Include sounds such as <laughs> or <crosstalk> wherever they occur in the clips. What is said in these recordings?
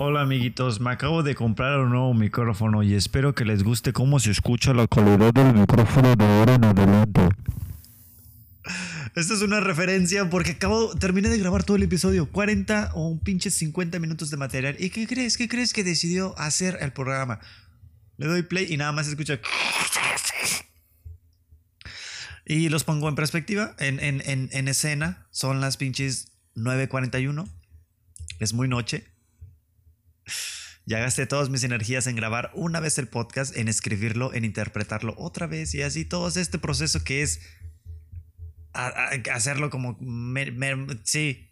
Hola amiguitos, me acabo de comprar un nuevo micrófono y espero que les guste cómo se escucha la calidad del micrófono de ahora en adelante. Esta es una referencia porque acabo, terminé de grabar todo el episodio, 40 o un pinche 50 minutos de material. ¿Y qué crees? ¿Qué crees que decidió hacer el programa? Le doy play y nada más escucha. Y los pongo en perspectiva, en, en, en, en escena. Son las pinches 9.41. Es muy noche. Ya gasté todas mis energías en grabar una vez el podcast, en escribirlo, en interpretarlo otra vez y así todo este proceso que es hacerlo como... sí,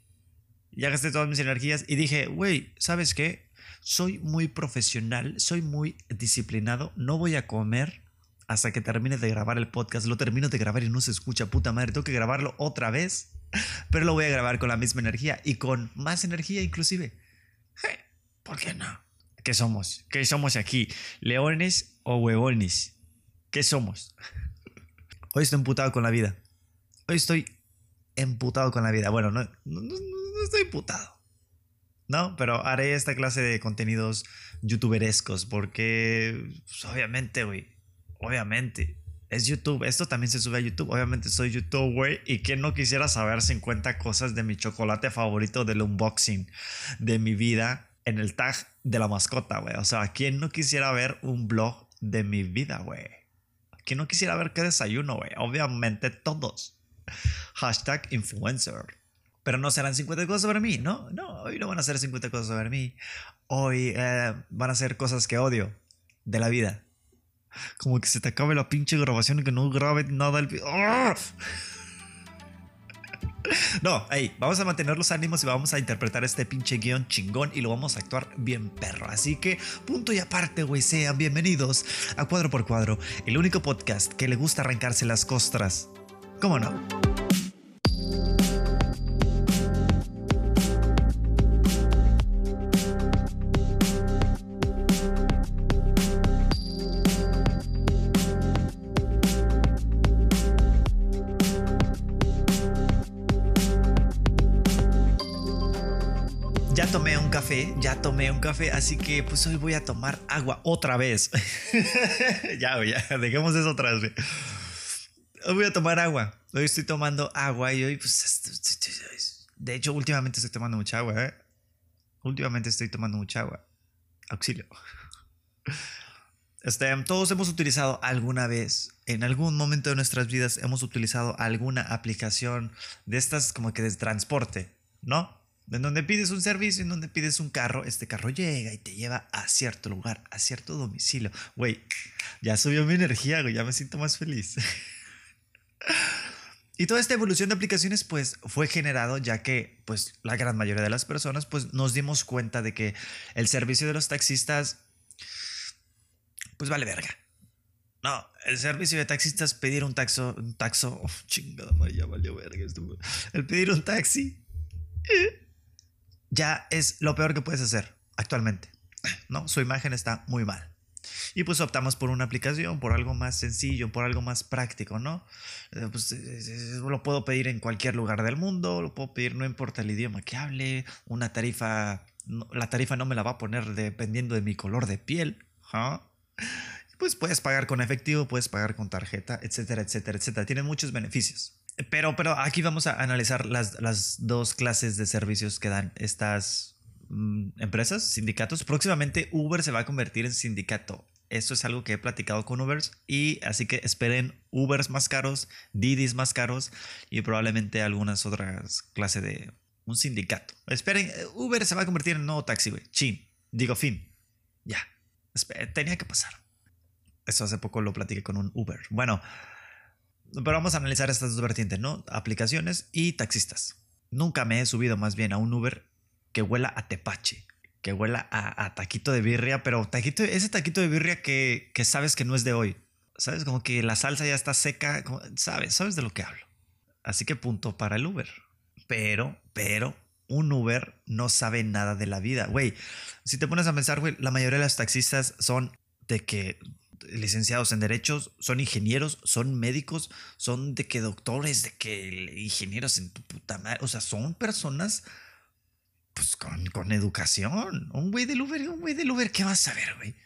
ya gasté todas mis energías y dije, güey, ¿sabes qué? Soy muy profesional, soy muy disciplinado, no voy a comer hasta que termine de grabar el podcast. Lo termino de grabar y no se escucha, puta madre, tengo que grabarlo otra vez, <laughs> pero lo voy a grabar con la misma energía y con más energía inclusive. ¿Por qué no? ¿Qué somos? ¿Qué somos aquí? ¿Leones o huevones? ¿Qué somos? Hoy estoy emputado con la vida. Hoy estoy emputado con la vida. Bueno, no, no, estoy emputado. No, pero haré esta clase de contenidos youtuberescos porque, pues, obviamente, güey, obviamente, es YouTube. Esto también se sube a YouTube. Obviamente soy YouTube, güey. Y quien no quisiera saber 50 cosas de mi chocolate favorito del unboxing de mi vida en el tag de la mascota, güey. O sea, ¿quién no quisiera ver un blog de mi vida, güey? ¿Quién no quisiera ver qué desayuno, güey? Obviamente todos. Hashtag influencer. Pero no serán 50 cosas sobre mí, ¿no? No, hoy no van a ser 50 cosas sobre mí. Hoy eh, van a ser cosas que odio de la vida. Como que se te acabe la pinche grabación y que no grabe nada el... ¡Ah! No, hey, vamos a mantener los ánimos y vamos a interpretar este pinche guion chingón y lo vamos a actuar bien perro. Así que, punto y aparte, güey, sean bienvenidos a Cuadro por Cuadro, el único podcast que le gusta arrancarse las costras ¿Cómo no? Tomé un café, así que pues hoy voy a tomar agua otra vez. <laughs> ya, ya, dejemos eso atrás. Hoy voy a tomar agua. Hoy estoy tomando agua y hoy, pues, de hecho, últimamente estoy tomando mucha agua, ¿eh? Últimamente estoy tomando mucha agua. Auxilio. <laughs> Este, todos hemos utilizado alguna vez, en algún momento de nuestras vidas, hemos utilizado alguna aplicación de estas como que de transporte, ¿no? En donde pides un servicio, en donde pides un carro, este carro llega y te lleva a cierto lugar, a cierto domicilio. Güey, ya subió mi energía, güey, ya me siento más feliz. <laughs> Y toda esta evolución de aplicaciones pues fue generado ya que pues la gran mayoría de las personas pues nos dimos cuenta de que el servicio de los taxistas pues vale verga. No, el servicio de taxistas pedir un taxo, un taxo, <laughs> oh, chingada ya valió verga. El pedir un taxi eh, ya es lo peor que puedes hacer actualmente. No, su imagen está muy mal. Y pues optamos por una aplicación, por algo más sencillo, por algo más práctico, ¿no? Eh, pues lo puedo pedir en cualquier lugar del mundo, lo puedo pedir no importa el idioma que hable, una tarifa, la tarifa no me la va a poner dependiendo de mi color de piel, ¿ah? Pues puedes pagar con efectivo, puedes pagar con tarjeta, etcétera, etcétera, etcétera. Tiene muchos beneficios. Pero, pero aquí vamos a analizar las, las dos clases de servicios que dan estas Mm, empresas, sindicatos. Próximamente Uber se va a convertir en sindicato. Esto es algo que he platicado con Ubers y así que esperen Ubers más caros, Didis más caros y probablemente algunas otras clases de un sindicato. Esperen, Uber se va a convertir en nuevo taxi, güey. Chin. Digo, fin. Ya. tenía que pasar. Eso hace poco lo platiqué con un Uber. Bueno, pero vamos a analizar estas dos vertientes, ¿no? Aplicaciones y taxistas. Nunca me he subido más bien a un Uber que huela a tepache, que huela a, taquito de birria, pero taquito, ese taquito de birria que, que, sabes que no es de hoy. ¿Sabes? Como que la salsa ya está seca, sabes, sabes de lo que hablo. Así que punto para el Uber. Pero, pero, un Uber no sabe nada de la vida. Güey, si te pones a pensar, güey, la mayoría de los taxistas son de que licenciados en derechos, son ingenieros, son médicos, son de que doctores, de que ingenieros en tu puta madre. O sea, son personas pues con, con educación. Un güey del Uber, un güey del Uber, ¿qué vas a ver, güey?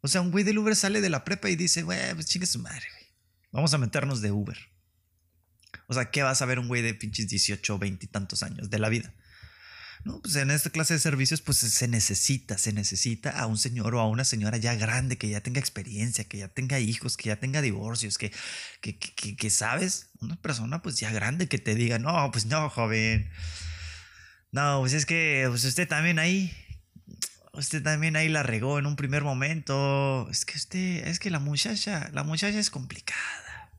O sea, un güey del Uber sale de la prepa y dice, güey, pues chingue su madre, güey. Vamos a meternos de Uber. O sea, ¿qué vas a ver un güey de pinches 18, 20 y tantos años de la vida? No, pues en esta clase de servicios, pues se necesita, se necesita a un señor o a una señora ya grande, que ya tenga experiencia, que ya tenga hijos, que ya tenga divorcios, que, que, que, que sabes, una persona pues ya grande que te diga, no, pues no, joven. No, pues es que pues usted también ahí, usted también ahí la regó en un primer momento. Es que usted, es que la muchacha, la muchacha es complicada.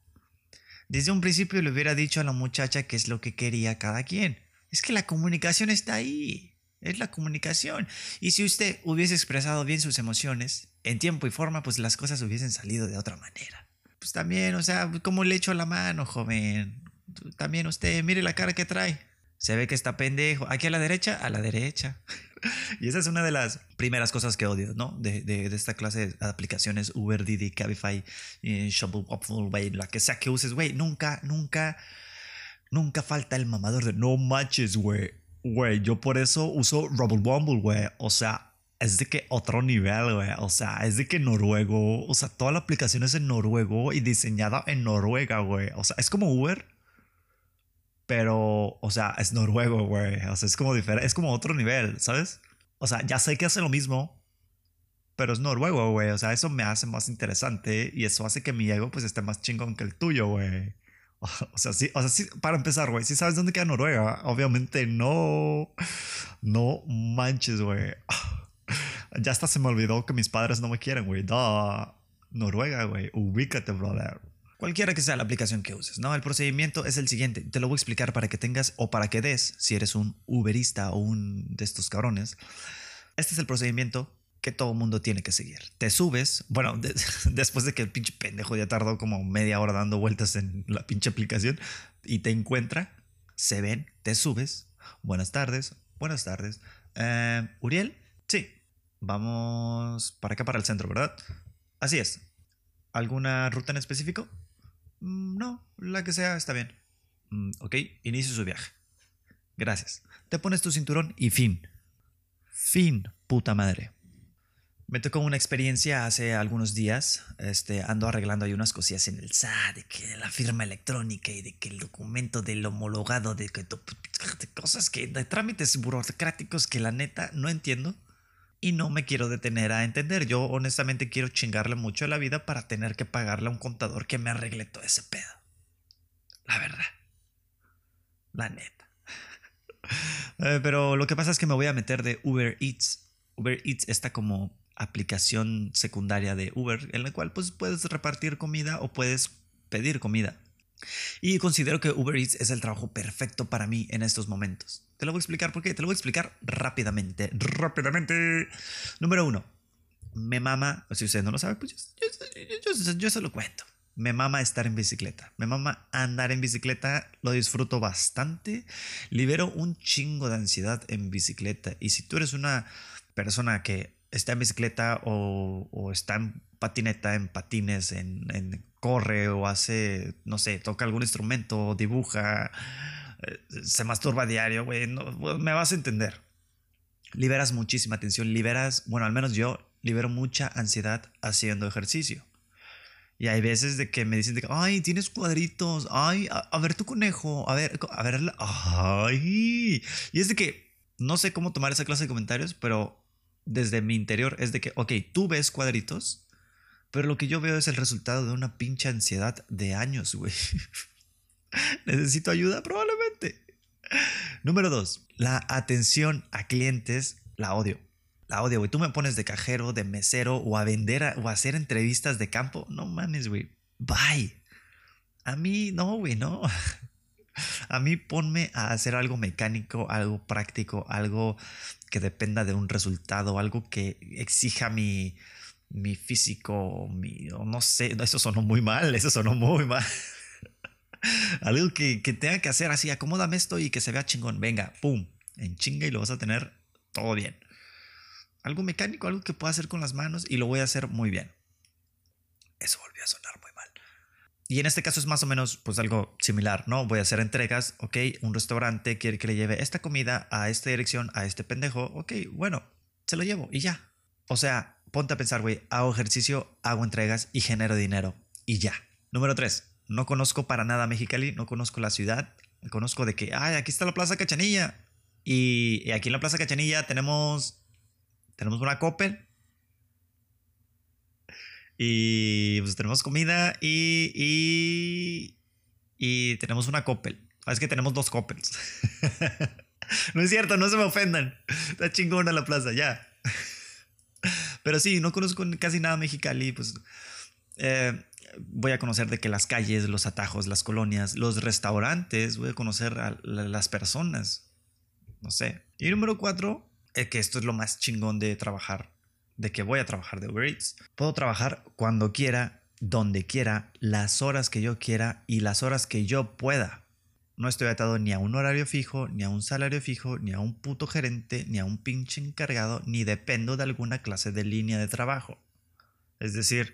Desde un principio le hubiera dicho a la muchacha qué es lo que quería cada quien. Es que la comunicación está ahí. Es la comunicación. Y si usted hubiese expresado bien sus emociones en tiempo y forma, pues las cosas hubiesen salido de otra manera. Pues también, o sea, como le echo la mano, joven. También usted, mire la cara que trae. Se ve que está pendejo. Aquí a la derecha, a la derecha. <laughs> y esa es una de las primeras cosas que odio, ¿no? De, esta clase de aplicaciones Uber, Didi, Cabify, eh, güey, la que sea que uses, güey. Nunca, nunca, nunca falta el mamador de no manches, güey. Güey, yo por eso uso Rubble Bumble, güey. O sea, es de que otro nivel, güey. O sea, es de que noruego. O sea, toda la aplicación es en noruego y diseñada en Noruega, güey. O sea, es como Uber pero, o sea, es noruego, güey. O sea, es como diferente, es como otro nivel, ¿sabes? O sea, ya sé que hace lo mismo, pero es noruego, güey. O sea, eso me hace más interesante y eso hace que mi ego pues esté más chingón que el tuyo, güey. <laughs> O sea, sí, o sea, sí, para empezar, güey, si sabes dónde queda Noruega, obviamente no, no manches, güey. <sighs> Ya hasta se me olvidó que mis padres no me quieren, güey. Noruega, güey, ubícate, brother. Cualquiera que sea la aplicación que uses, ¿no? El procedimiento es el siguiente. Te lo voy a explicar para que tengas o para que des, si eres un Uberista o un de estos cabrones. Este es el procedimiento que todo mundo tiene que seguir. Te subes, bueno, <laughs> después de que el pinche pendejo ya tardó como media hora dando vueltas en la pinche aplicación y te encuentra, se ven, te subes. Buenas tardes, buenas tardes. Eh, Uriel, sí, vamos para acá, para el centro, ¿verdad? Así es. ¿Alguna ruta en específico? Mm, no, la que sea está bien. Mm, ok, inicio su viaje. Gracias. Te pones tu cinturón y fin. Fin, puta madre. Me tocó una experiencia hace algunos días. Este, ando arreglando ahí unas cosillas en el SAT, de que la firma electrónica y de que el documento del homologado, de que de cosas que, de trámites burocráticos que la neta no entiendo y no me quiero detener a entender. Yo honestamente quiero chingarle mucho a la vida para tener que pagarle a un contador que me arregle todo ese pedo. La verdad. La neta. <laughs> Eh, pero lo que pasa es que me voy a meter de Uber Eats. Uber Eats está como aplicación secundaria de Uber en la cual pues puedes repartir comida o puedes pedir comida. Y considero que Uber Eats es el trabajo perfecto para mí en estos momentos. Te lo voy a explicar por qué. Te lo voy a explicar rápidamente. Rápidamente. Número uno. Me mama, si usted no lo sabe, pues yo, se lo cuento. Me mama estar en bicicleta. Me mama andar en bicicleta. Lo disfruto bastante. Libero un chingo de ansiedad en bicicleta. Y si tú eres una persona que está en bicicleta o, está en patineta, en patines, en, en, corre o hace, no sé, toca algún instrumento, dibuja, eh, se masturba a diario, güey, me vas a entender. Liberas muchísima tensión, liberas, bueno, al menos yo libero mucha ansiedad haciendo ejercicio. Y hay veces de que me dicen, que, ay, tienes cuadritos, ay, a, ver tu conejo, a ver, a ver, ay. Y es de que no sé cómo tomar esa clase de comentarios, pero desde mi interior es de que, ok, tú ves cuadritos, pero lo que yo veo es el resultado de una pinche ansiedad de años, güey. <laughs> ¿Necesito ayuda? Probablemente. Número dos, la atención a clientes la odio. La odio, güey. Tú me pones de cajero, de mesero o a vender o a hacer entrevistas de campo. No mames, güey. Bye. A mí, no, güey, no. <laughs> <laughs> A mí ponme a hacer algo mecánico, algo práctico, algo que dependa de un resultado, algo que exija mi, mi físico, mi, no sé, eso sonó muy mal, eso sonó muy mal. <laughs> Algo que, que, tenga que hacer así, acomódame esto y que se vea chingón. Venga, pum, en chinga y lo vas a tener todo bien. Algo mecánico, algo que pueda hacer con las manos y lo voy a hacer muy bien. Eso volvió a sonar muy mal. Y en este caso es más o menos pues algo similar, ¿no? Voy a hacer entregas, ok, un restaurante quiere que le lleve esta comida a esta dirección, a este pendejo, ok, bueno, se lo llevo y ya. O sea, ponte a pensar, güey, hago ejercicio, hago entregas y genero dinero y ya. Número 3, no conozco para nada Mexicali, no conozco la ciudad, conozco de que, ay, aquí está la Plaza Cachanilla. Y, aquí en la Plaza Cachanilla tenemos, tenemos una Coppel. Y pues tenemos comida y, y, tenemos una Coppel. Ah, es que tenemos dos Coppels. <laughs> no es cierto, no se me ofendan. Está chingona la plaza, ya. <laughs> Pero sí, no conozco casi nada Mexicali, pues eh, voy a conocer de que las calles, los atajos, las colonias, los restaurantes, voy a conocer a las personas. No sé. Y número cuatro, es que esto es lo más chingón de trabajar, de que voy a trabajar de Uber Eats. Puedo trabajar cuando quiera, donde quiera, las horas que yo quiera y las horas que yo pueda. No estoy atado ni a un horario fijo, ni a un salario fijo, ni a un puto gerente, ni a un pinche encargado, ni dependo de alguna clase de línea de trabajo. Es decir,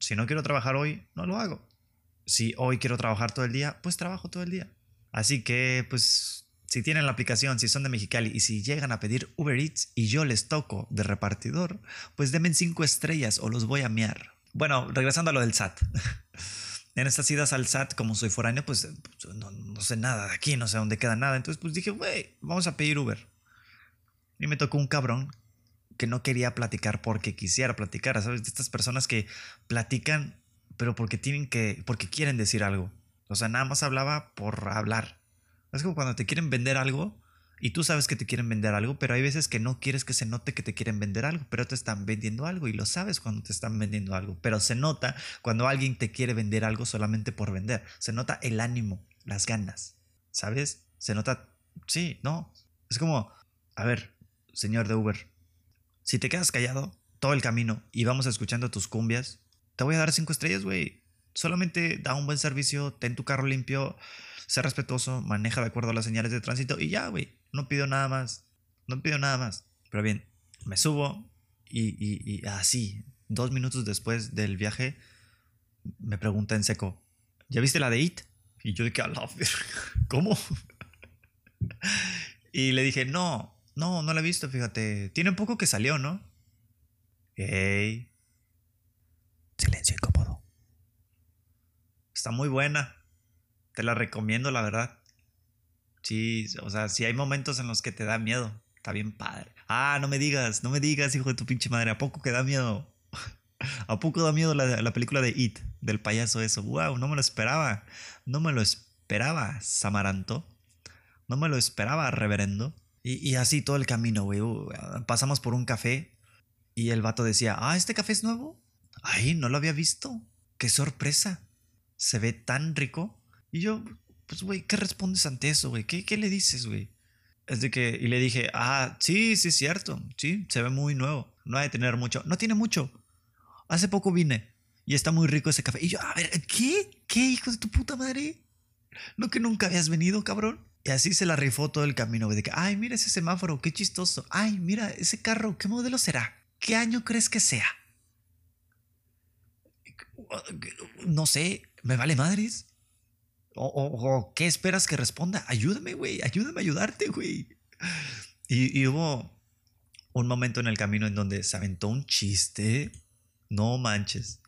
si no quiero trabajar hoy, no lo hago. Si hoy quiero trabajar todo el día, pues trabajo todo el día. Así que, pues, si tienen la aplicación, si son de Mexicali y si llegan a pedir Uber Eats y yo les toco de repartidor, pues denme cinco estrellas o los voy a mear. Bueno, regresando a lo del SAT. <laughs> en estas idas al SAT, como soy foráneo, pues no, sé nada de aquí, no sé dónde queda nada. Entonces, pues dije, güey, vamos a pedir Uber. Y me tocó un cabrón que no quería platicar porque quisiera platicar, ¿sabes? De estas personas que platican, pero porque tienen que, porque quieren decir algo. O sea, nada más hablaba por hablar. Es como cuando te quieren vender algo y tú sabes que te quieren vender algo, pero hay veces que no quieres que se note que te quieren vender algo, pero te están vendiendo algo y lo sabes cuando te están vendiendo algo, pero se nota cuando alguien te quiere vender algo solamente por vender. Se nota el ánimo, las ganas, ¿sabes? Se nota, sí, no. Es como, a ver, señor de Uber, si te quedas callado todo el camino y vamos escuchando tus cumbias, te voy a dar cinco estrellas, güey. Solamente da un buen servicio, ten tu carro limpio, sé respetuoso, maneja de acuerdo a las señales de tránsito y ya, güey. No pido nada más. No pido nada más. Pero bien, me subo y, así, dos minutos después del viaje, me pregunta en seco, ¿ya viste la de It? Y yo dije, a la <laughs> ¿cómo? <laughs> y le dije, no, no, no la he visto, fíjate. Tiene poco que salió, ¿no? Ey. Silencio incómodo. Está muy buena. Te la recomiendo, la verdad. Sí, o sea, si hay momentos en los que te da miedo. Está bien padre. Ah, no me digas, no me digas, hijo de tu pinche madre. ¿A poco que da miedo? <laughs> ¿A poco da miedo la, la película de It, del payaso eso? ¡Wow! No me lo esperaba. No me lo esperaba, Samaranto. No me lo esperaba, reverendo. Y, así todo el camino, güey. Uh, pasamos por un café y el vato decía, ah, ¿este café es nuevo? Ay, no lo había visto. Qué sorpresa. Se ve tan rico. Y yo, pues, güey, ¿qué respondes ante eso, güey? ¿Qué, ¿Qué le dices, güey? Es de que, y le dije, ah, sí, sí, es cierto. Sí, se ve muy nuevo. No hay de tener mucho. No tiene mucho. Hace poco vine y está muy rico ese café. Y yo, a ver, ¿qué? ¿Qué, hijo de tu puta madre? ¿No que nunca habías venido, cabrón? Y así se la rifó todo el camino, güey. De que, ay, mira ese semáforo, qué chistoso. Ay, mira ese carro, ¿qué modelo será? ¿Qué año crees que sea? No sé, me vale madres. O, ¿qué esperas que responda? Ayúdame, güey, ayúdame a ayudarte, güey. Y, y, hubo un momento en el camino en donde se aventó un chiste. No manches.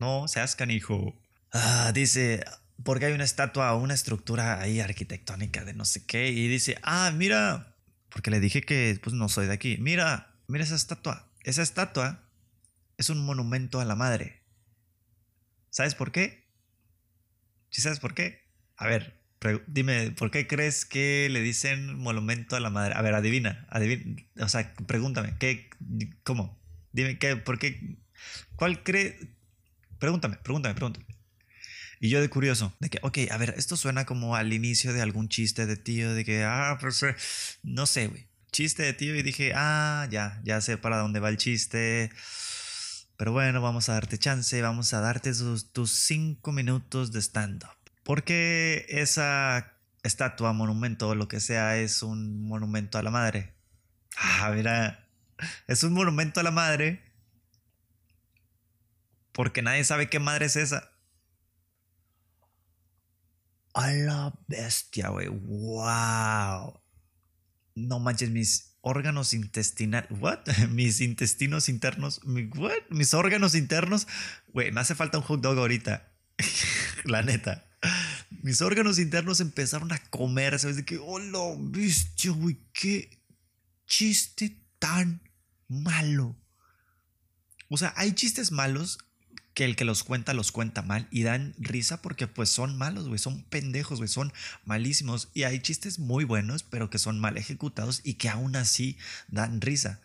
No seas canijo. Ah, dice, porque hay una estatua o una estructura ahí arquitectónica de no sé qué y dice, ah, mira, porque le dije que pues no soy de aquí, mira, mira esa estatua, esa estatua es un monumento a la madre. ¿Sabes por qué? ¿Sí sabes por qué? A ver, dime, ¿por qué crees que le dicen monumento a la madre? A ver, adivina, adivina, o sea, pregúntame, ¿qué, cómo? Dime, ¿qué, por qué, cuál cree? Pregúntame, pregúntame, pregúntame. Y yo de curioso, de que, ok, a ver, esto suena como al inicio de algún chiste de tío, de que, ah, pues, eh, no sé, güey. Chiste de tío y dije, ah, ya, ya sé para dónde va el chiste. Pero bueno, vamos a darte chance, vamos a darte tus cinco minutos de stand-up. Porque esa estatua, monumento, lo que sea, es un monumento a la madre. Ah, mira, es un monumento a la madre. Porque nadie sabe qué madre es esa. A la bestia, güey. Wow. No manches, mis órganos intestinales. ¿What? <laughs> Mis intestinos internos. ¿What? Mis órganos internos. Güey, me hace falta un hot dog ahorita. <laughs> la neta. Mis órganos internos empezaron a comer, ¿sabes? De que, hola, bestia, güey, qué chiste tan malo. O sea, hay chistes malos que el que los cuenta los cuenta mal y dan risa porque pues son malos, güey, son pendejos, güey, son malísimos y hay chistes muy buenos pero que son mal ejecutados y que aún así dan risa.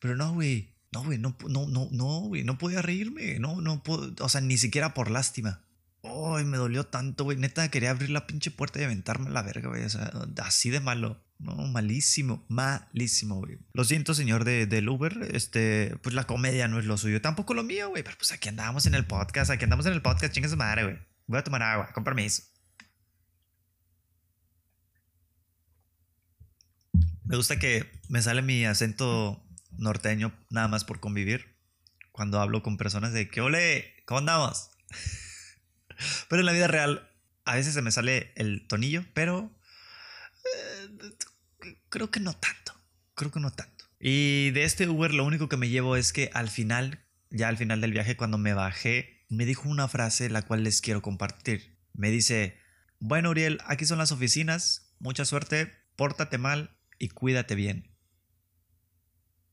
Pero no, güey, no, güey, no, no, no, no, güey, no podía reírme, no, no puedo, o sea, ni siquiera por lástima. Ay, me dolió tanto, güey, neta quería abrir la pinche puerta y aventarme la verga, güey, o sea, así de malo. No, malísimo, malísimo, güey. Lo siento, señor de, del Uber. Este, pues la comedia no es lo suyo. Tampoco lo mío, güey. Pero pues aquí andamos en el podcast. Aquí andamos en el podcast. Chinga su madre, güey. Voy a tomar agua, con permiso. Me gusta que me sale mi acento norteño nada más por convivir. Cuando hablo con personas de que, ole, ¿cómo andamos? Pero en la vida real, a veces se me sale el tonillo, pero eh, creo que no tanto. Creo que no tanto. Y de este Uber lo único que me llevo es que al final, ya al final del viaje, cuando me bajé, me dijo una frase la cual les quiero compartir. Me dice, bueno Uriel, aquí son las oficinas, mucha suerte, pórtate mal y cuídate bien.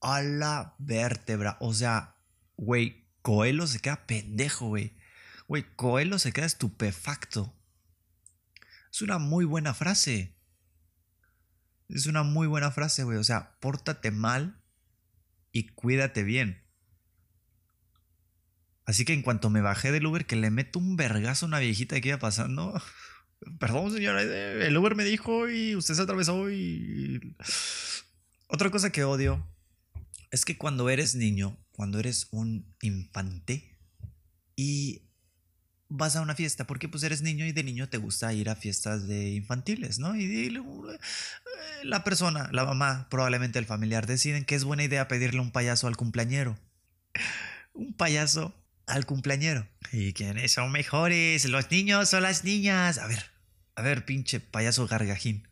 A la vértebra, o sea, güey, Coelho se queda pendejo, güey. Güey, Coelho se queda estupefacto. Es una muy buena frase. Es una muy buena frase, güey. O sea, pórtate mal y cuídate bien. Así que en cuanto me bajé del Uber, que le meto un vergazo a una viejita que iba pasando. <laughs> Perdón, señora, el Uber me dijo y usted se atravesó y... Otra cosa que odio es que cuando eres niño, cuando eres un infante y vas a una fiesta porque pues eres niño y de niño te gusta ir a fiestas de infantiles, ¿no? Y, eh, la persona, la mamá, probablemente el familiar deciden que es buena idea pedirle un payaso al cumpleañero. <laughs> Un payaso al cumpleañero. ¿Y quiénes son mejores? ¿Los niños o las niñas? A ver, a ver, pinche payaso gargajín.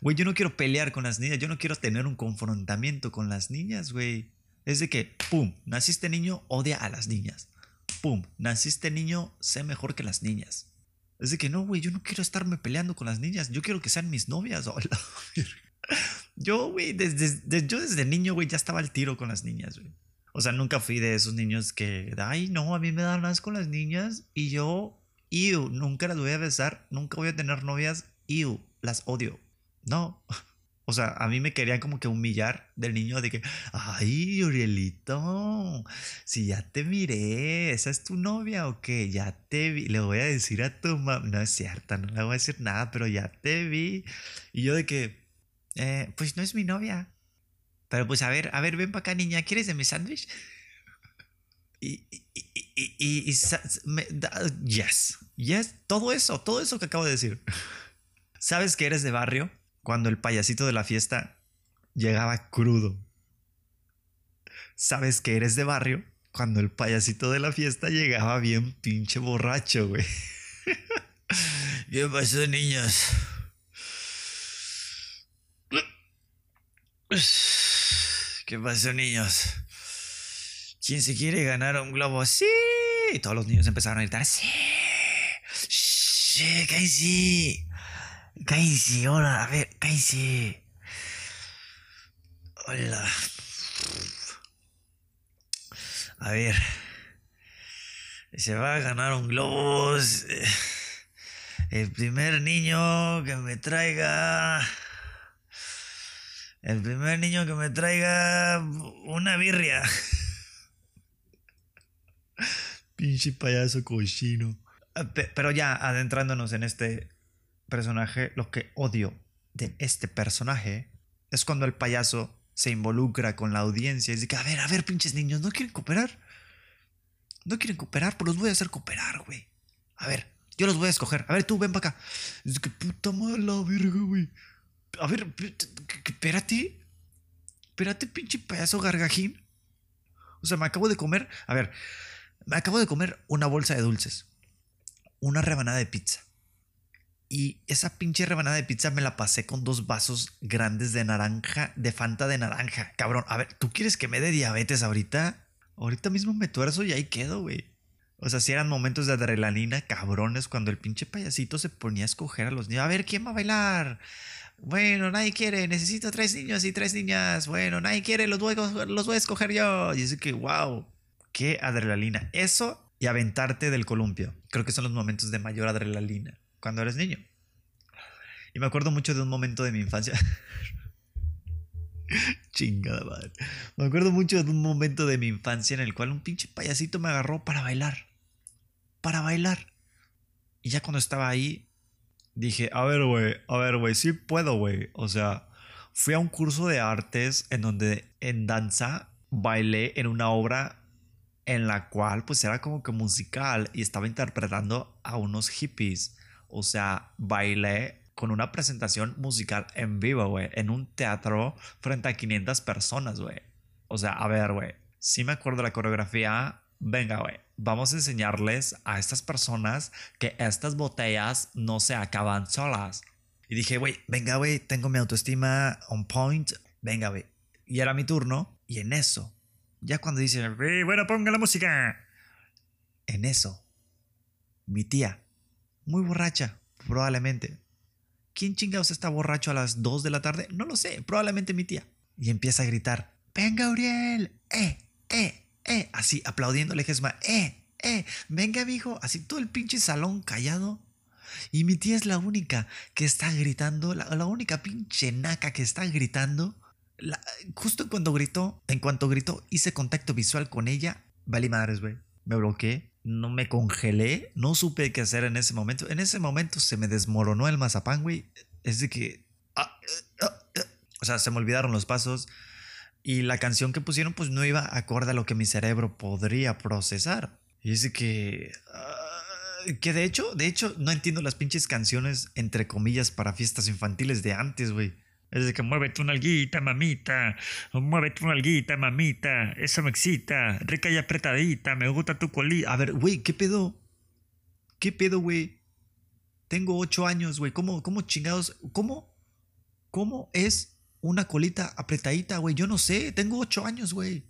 Güey, yo no quiero pelear con las niñas, yo no quiero tener un confrontamiento con las niñas, güey. Es de que, pum, naciste niño, odia a las niñas pum, naciste niño, sé mejor que las niñas. Es de que no, güey, yo no quiero estarme peleando con las niñas, yo quiero que sean mis novias. <laughs> yo, güey, desde, yo desde niño, güey, ya estaba al tiro con las niñas, güey. O sea, nunca fui de esos niños que, ay, no, a mí me dan más con las niñas y yo, iu, nunca las voy a besar, nunca voy a tener novias, iu, las odio. No. O sea, a mí me querían como que humillar del niño de que, ay, Urielito, si ya te miré, ¿esa es tu novia o qué? Ya te vi, le voy a decir a tu mamá, no es cierto, no le voy a decir nada, pero ya te vi. Y yo de que, eh, pues no es mi novia. Pero pues a ver, a ver, ven para acá, niña, ¿quieres de mi sándwich? <laughs> Y, y, y, y, yes, yes, todo eso, todo eso que acabo de decir. <laughs> ¿Sabes que eres de barrio? Cuando el payasito de la fiesta llegaba crudo. ¿Sabes que eres de barrio? Cuando el payasito de la fiesta llegaba bien pinche borracho, güey. <laughs> ¿Qué pasó, niños? ¿Qué pasó, niños? ¿Quién se quiere ganar un globo? Sí. Todos los niños empezaron a gritar, sí. Sí, sí. Cállense, hola, a ver, cállense. Hola. A ver. Se va a ganar un globo. El primer niño que me traiga. El primer niño que me traiga una birria. Pinche payaso cochino. Ah, pero ya adentrándonos en este personaje, lo que odio de este personaje es cuando el payaso se involucra con la audiencia y dice, a ver, a ver, pinches niños, ¿no quieren cooperar? No quieren cooperar, pues los voy a hacer cooperar, güey. A ver, yo los voy a escoger. A ver, tú, ven para acá. Es que puta madre la verga, güey. A ver, espérate. Espérate, pinche payaso gargajín. O sea, me acabo de comer. A ver, me acabo de comer una bolsa de dulces. Una rebanada de pizza Y esa pinche rebanada de pizza me la pasé con dos vasos grandes de naranja, de Fanta de naranja. Cabrón, a ver, ¿tú quieres que me dé diabetes ahorita? Ahorita mismo me tuerzo y ahí quedo, güey. O sea, si eran momentos de adrenalina, cabrones, cuando el pinche payasito se ponía a escoger a los niños. A ver, ¿quién va a bailar? Bueno, nadie quiere, necesito tres niños y tres niñas. Bueno, nadie quiere, los voy, a, escoger yo. Y es que, wow, qué adrenalina. Eso y aventarte del columpio. Creo que son los momentos de mayor adrenalina cuando eres niño. Y me acuerdo mucho de un momento de mi infancia. <laughs> Chingada madre. Me acuerdo mucho de un momento de mi infancia en el cual un pinche payasito me agarró para bailar. Para bailar. Y ya cuando estaba ahí, dije, a ver, güey, a ver, güey, sí puedo, güey. O sea, fui a un curso de artes en donde en danza bailé en una obra en la cual pues era como que musical y estaba interpretando a unos hippies. O sea, bailé con una presentación musical en vivo, güey, en un teatro frente a 500 personas, güey. O sea, a ver, güey, si me acuerdo de la coreografía, venga, güey, vamos a enseñarles a estas personas que estas botellas no se acaban solas. Y dije, güey, venga, güey, tengo mi autoestima on point, venga, güey. Y era mi turno, y en eso, ya cuando dicen, bueno, ponga la música. En eso, mi tía, muy borracha, probablemente. ¿Quién chingados está borracho a las 2 de la tarde? No lo sé, probablemente mi tía. Y empieza a gritar, venga, Uriel, eh, eh, eh, así aplaudiéndole Jesma, eh, eh, venga, mijo, así todo el pinche salón callado. Y mi tía es la única que está gritando, la, la única pinche naca que está gritando justo cuando gritó, en cuanto gritó, hice contacto visual con ella. Vale madres, güey. Me bloqueé, no me congelé, no supe qué hacer en ese momento. En ese momento se me desmoronó el mazapán, güey. Es de que... Ah, ah, ah, o sea, se me olvidaron los pasos. Y la canción que pusieron, pues no iba acorde a lo que mi cerebro podría procesar. Y es de que... que de hecho, de hecho, no entiendo las pinches canciones, entre comillas, para fiestas infantiles de antes, güey. Es de que mueve tu nalguita, mamita. Mueve tu nalguita, mamita. Eso me excita. Rica y apretadita. Me gusta tu colita. A ver, güey, ¿qué pedo? ¿Qué pedo, güey? Tengo ocho años, güey. ¿Cómo, ¿Cómo chingados? ¿Cómo? ¿Cómo es una colita apretadita, güey? Yo no sé. Tengo ocho años, güey.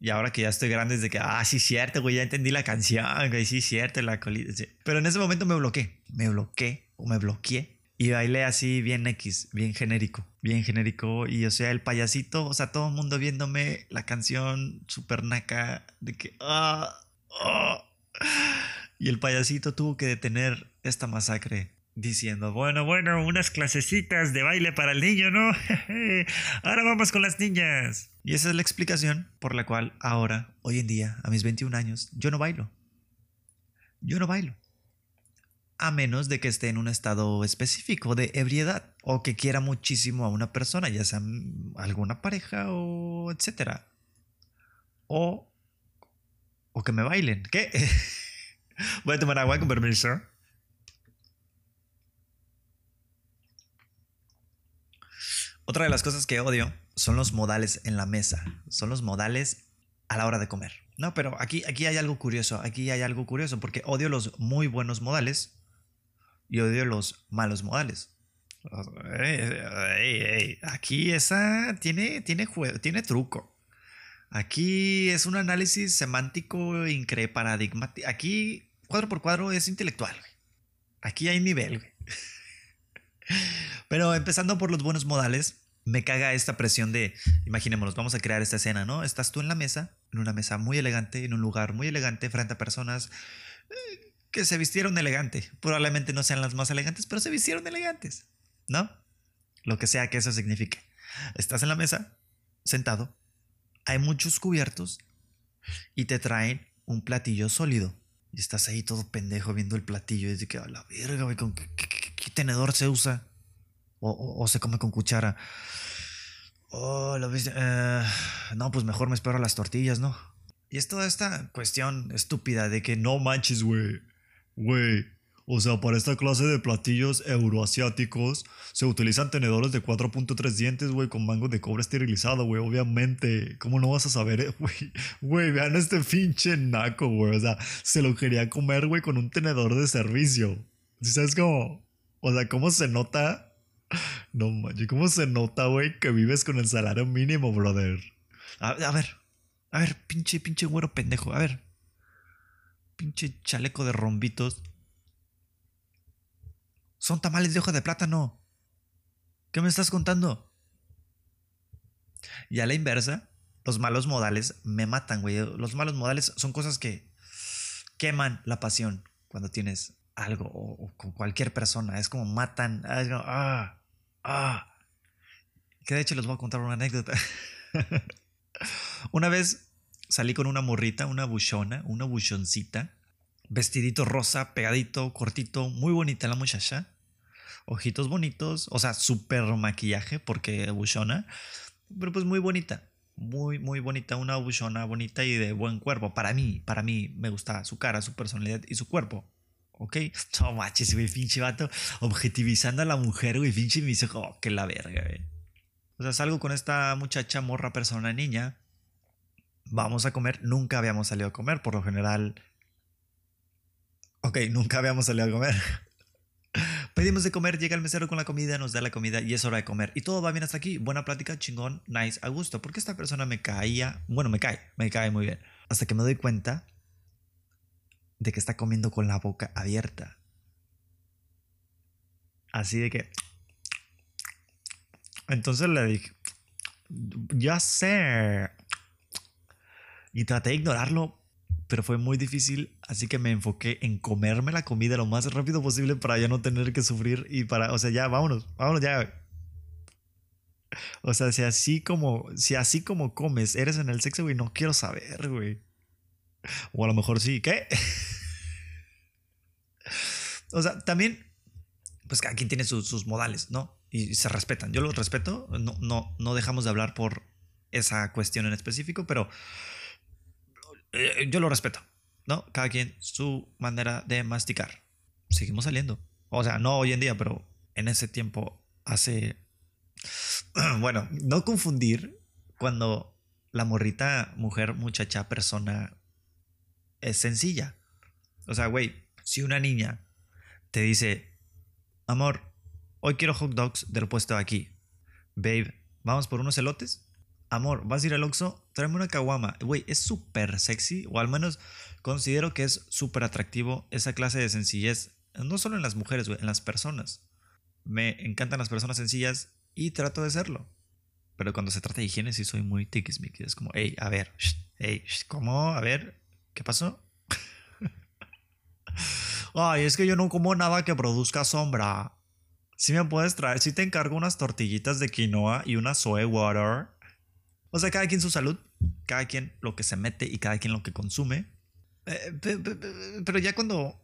Y ahora que ya estoy grande, es de que, ah, sí, cierto, güey, ya entendí la canción, güey, sí, cierto, la colita. Pero en ese momento me bloqueé. Me bloqueé o me bloqueé y bailé así bien X, bien genérico, bien genérico. Y o sea, el payasito, o sea, todo el mundo viéndome la canción super naca de que... Ah, ah". Y el payasito tuvo que detener esta masacre diciendo, bueno, bueno, unas clasecitas de baile para el niño, ¿no? <laughs> ahora vamos con las niñas. Y esa es la explicación por la cual ahora, hoy en día, a mis 21 años, yo no bailo. Yo no bailo a menos de que esté en un estado específico de ebriedad o que quiera muchísimo a una persona, ya sea alguna pareja o etcétera. O, o que me bailen. ¿Qué? <laughs> Voy a tomar agua con permiso. Otra de las cosas que odio son los modales en la mesa. Son los modales a la hora de comer. No, pero aquí, aquí hay algo curioso. Aquí hay algo curioso porque odio los muy buenos modales y odio los malos modales. Aquí esa tiene, tiene, tiene truco. Aquí es un análisis semántico increíble, paradigmático. Aquí, cuadro por cuadro, es intelectual. Aquí hay nivel. <laughs> Pero empezando por los buenos modales, me caga esta presión de, imaginémonos, vamos a crear esta escena, ¿no? Estás tú en la mesa, en una mesa muy elegante, en un lugar muy elegante, frente a personas eh, que se vistieron elegante. Probablemente no sean las más elegantes, pero se vistieron elegantes, ¿no? Lo que sea que eso signifique. Estás en la mesa, sentado, hay muchos cubiertos y te traen un platillo sólido. Y estás ahí todo pendejo viendo el platillo y dices que a la verga, güey, ¿con qué, tenedor se usa? O, se come con cuchara. Oh, lo eh, no, pues mejor me espero las tortillas, ¿no? Y es toda esta cuestión estúpida de que no manches, güey. Güey, o sea, para esta clase de platillos euroasiáticos se utilizan tenedores de 4.3 dientes, güey, con mango de cobre esterilizado, güey, obviamente. ¿Cómo no vas a saber, <laughs> güey? Güey, vean este pinche naco, güey. O sea, se lo quería comer, güey, con un tenedor de servicio. ¿Sabes cómo? O sea, ¿cómo se nota? No manches, ¿cómo se nota, güey, que vives con el salario mínimo, brother? A, ver, a ver, pinche, pinche güero pendejo, a ver. Pinche chaleco de rombitos. Son tamales de hoja de plátano. ¿Qué me estás contando? Y a la inversa, los malos modales me matan, güey. Los malos modales son cosas que queman la pasión cuando tienes algo o, con cualquier persona. Es como matan. ah, ah. Que de hecho les voy a contar una anécdota. <laughs> una vez salí con una morrita, una buchona, una buchoncita. Vestidito rosa, pegadito, cortito, muy bonita la muchacha. Ojitos bonitos, o sea, súper maquillaje porque buchona. Pero pues muy bonita muy, muy bonita, una buchona bonita y de buen cuerpo. Para mí, para mí me gusta su cara, su personalidad y su cuerpo. ¿Ok? <laughs> No manches, güey, pinche vato, objetivizando a la mujer, güey, pinche me dice, oh, que la verga, güey. O sea, salgo con esta muchacha, morra, persona, niña. Vamos a comer. Nunca habíamos salido a comer, por lo general. Ok, nunca habíamos salido a comer. <laughs> Pedimos de comer, llega el mesero con la comida, nos da la comida y es hora de comer. Y todo va bien hasta aquí. Buena plática, chingón, nice, a gusto. Porque esta persona me caía, bueno, me cae, me cae muy bien. Hasta que me doy cuenta de que está comiendo con la boca abierta. Así de que... Entonces le dije, ya sé. Y traté de ignorarlo, pero fue muy difícil, así que me enfoqué en comerme la comida lo más rápido posible para ya no tener que sufrir y para, o sea, ya, vámonos, vámonos ya. O sea, si así como, si así como comes, eres en el sexo, güey, no quiero saber, güey. O a lo mejor sí, ¿qué? <laughs> o sea, también, pues cada quien tiene sus, sus modales, ¿no? Y se respetan. Yo los respeto, no, no, no dejamos de hablar por esa cuestión en específico, pero eh, yo lo respeto, ¿no? Cada quien su manera de masticar. Seguimos saliendo. O sea, no hoy en día, pero en ese tiempo hace... <clears throat> bueno, no confundir cuando la morrita, mujer, muchacha, persona es sencilla. O sea, güey, si una niña te dice, amor, hoy quiero hot dogs del puesto de aquí. Babe, ¿vamos por unos elotes? amor, vas a ir al Oxxo, tráeme una caguama. Güey, es súper sexy, o al menos considero que es súper atractivo esa clase de sencillez, no solo en las mujeres, güey, en las personas. Me encantan las personas sencillas y trato de serlo. Pero cuando se trata de higiene sí soy muy tiquismiquis. Es como, hey, a ver, hey, ¿cómo? A ver, ¿qué pasó? <laughs> Ay, es que yo no como nada que produzca sombra. Si me puedes traer, si te encargo unas tortillitas de quinoa y una soy water. O sea, cada quien su salud, cada quien lo que se mete y cada quien lo que consume. Eh, pero ya cuando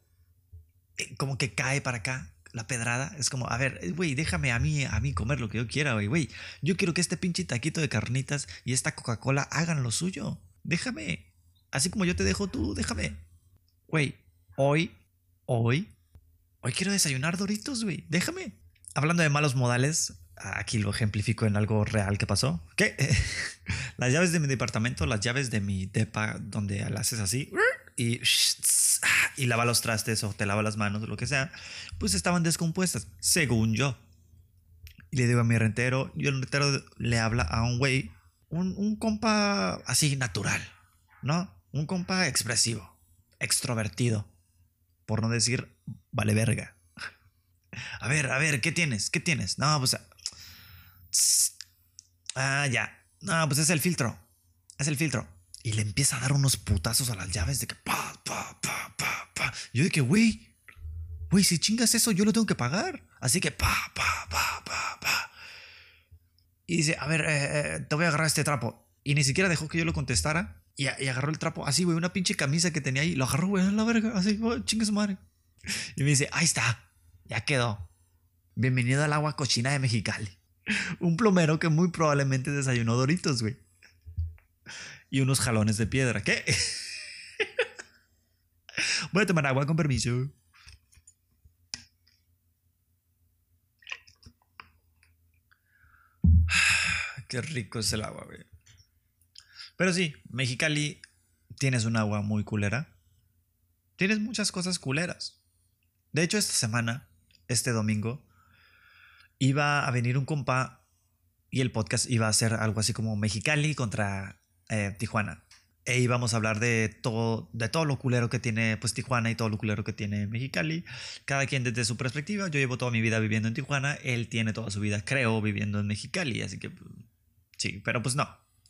eh, como que cae para acá la pedrada, es como, a ver, eh, güey, déjame a mí, a mí comer lo que yo quiera, güey, güey. Yo quiero que este pinche taquito de carnitas y esta Coca-Cola hagan lo suyo. Déjame. Así como yo te dejo tú, déjame. Güey, hoy, hoy, hoy quiero desayunar Doritos, güey. Déjame. Hablando de malos modales, aquí lo ejemplifico en algo real que pasó. ¿Qué? <laughs> las llaves de mi departamento, las llaves de mi depa, donde las haces así y, <laughs> y lava los trastes o te lava las manos o lo que sea, pues estaban descompuestas, según yo. Y le digo a mi rentero, y el rentero le habla a un güey, un, un compa así natural, ¿no? Un compa expresivo, extrovertido, por no decir vale verga. <laughs> A ver, a ver, ¿qué tienes? ¿Qué tienes? No, pues Ah, ya. No, pues es el filtro. Es el filtro. Y le empieza a dar unos putazos a las llaves de que pa, pa, pa, pa, pa. Yo que, güey, güey, si chingas eso, yo lo tengo que pagar. Así que pa, pa, pa, pa, pa. Y dice, a ver, eh, eh, te voy a agarrar este trapo. Y ni siquiera dejó que yo lo contestara. Y, agarró el trapo así, güey, una pinche camisa que tenía ahí. Lo agarró, güey, a la verga. Así, chingue su madre. Y me dice, ahí está, ya quedó. Bienvenido al agua cochina de Mexicali. Un plomero que muy probablemente desayunó doritos, güey. Y unos jalones de piedra. ¿Qué? <laughs> Voy a tomar agua con permiso. <sighs> Qué rico es el agua, güey. Pero sí, Mexicali tienes un agua muy culera. Tienes muchas cosas culeras. De hecho, esta semana, este domingo, iba a venir un compa y el podcast iba a ser algo así como Mexicali contra eh, Tijuana. E íbamos a hablar de todo, de todo lo culero que tiene pues Tijuana y todo lo culero que tiene Mexicali. Cada quien desde su perspectiva. Yo llevo toda mi vida viviendo en Tijuana. Él tiene toda su vida, creo, viviendo en Mexicali. Así que sí, pero pues no,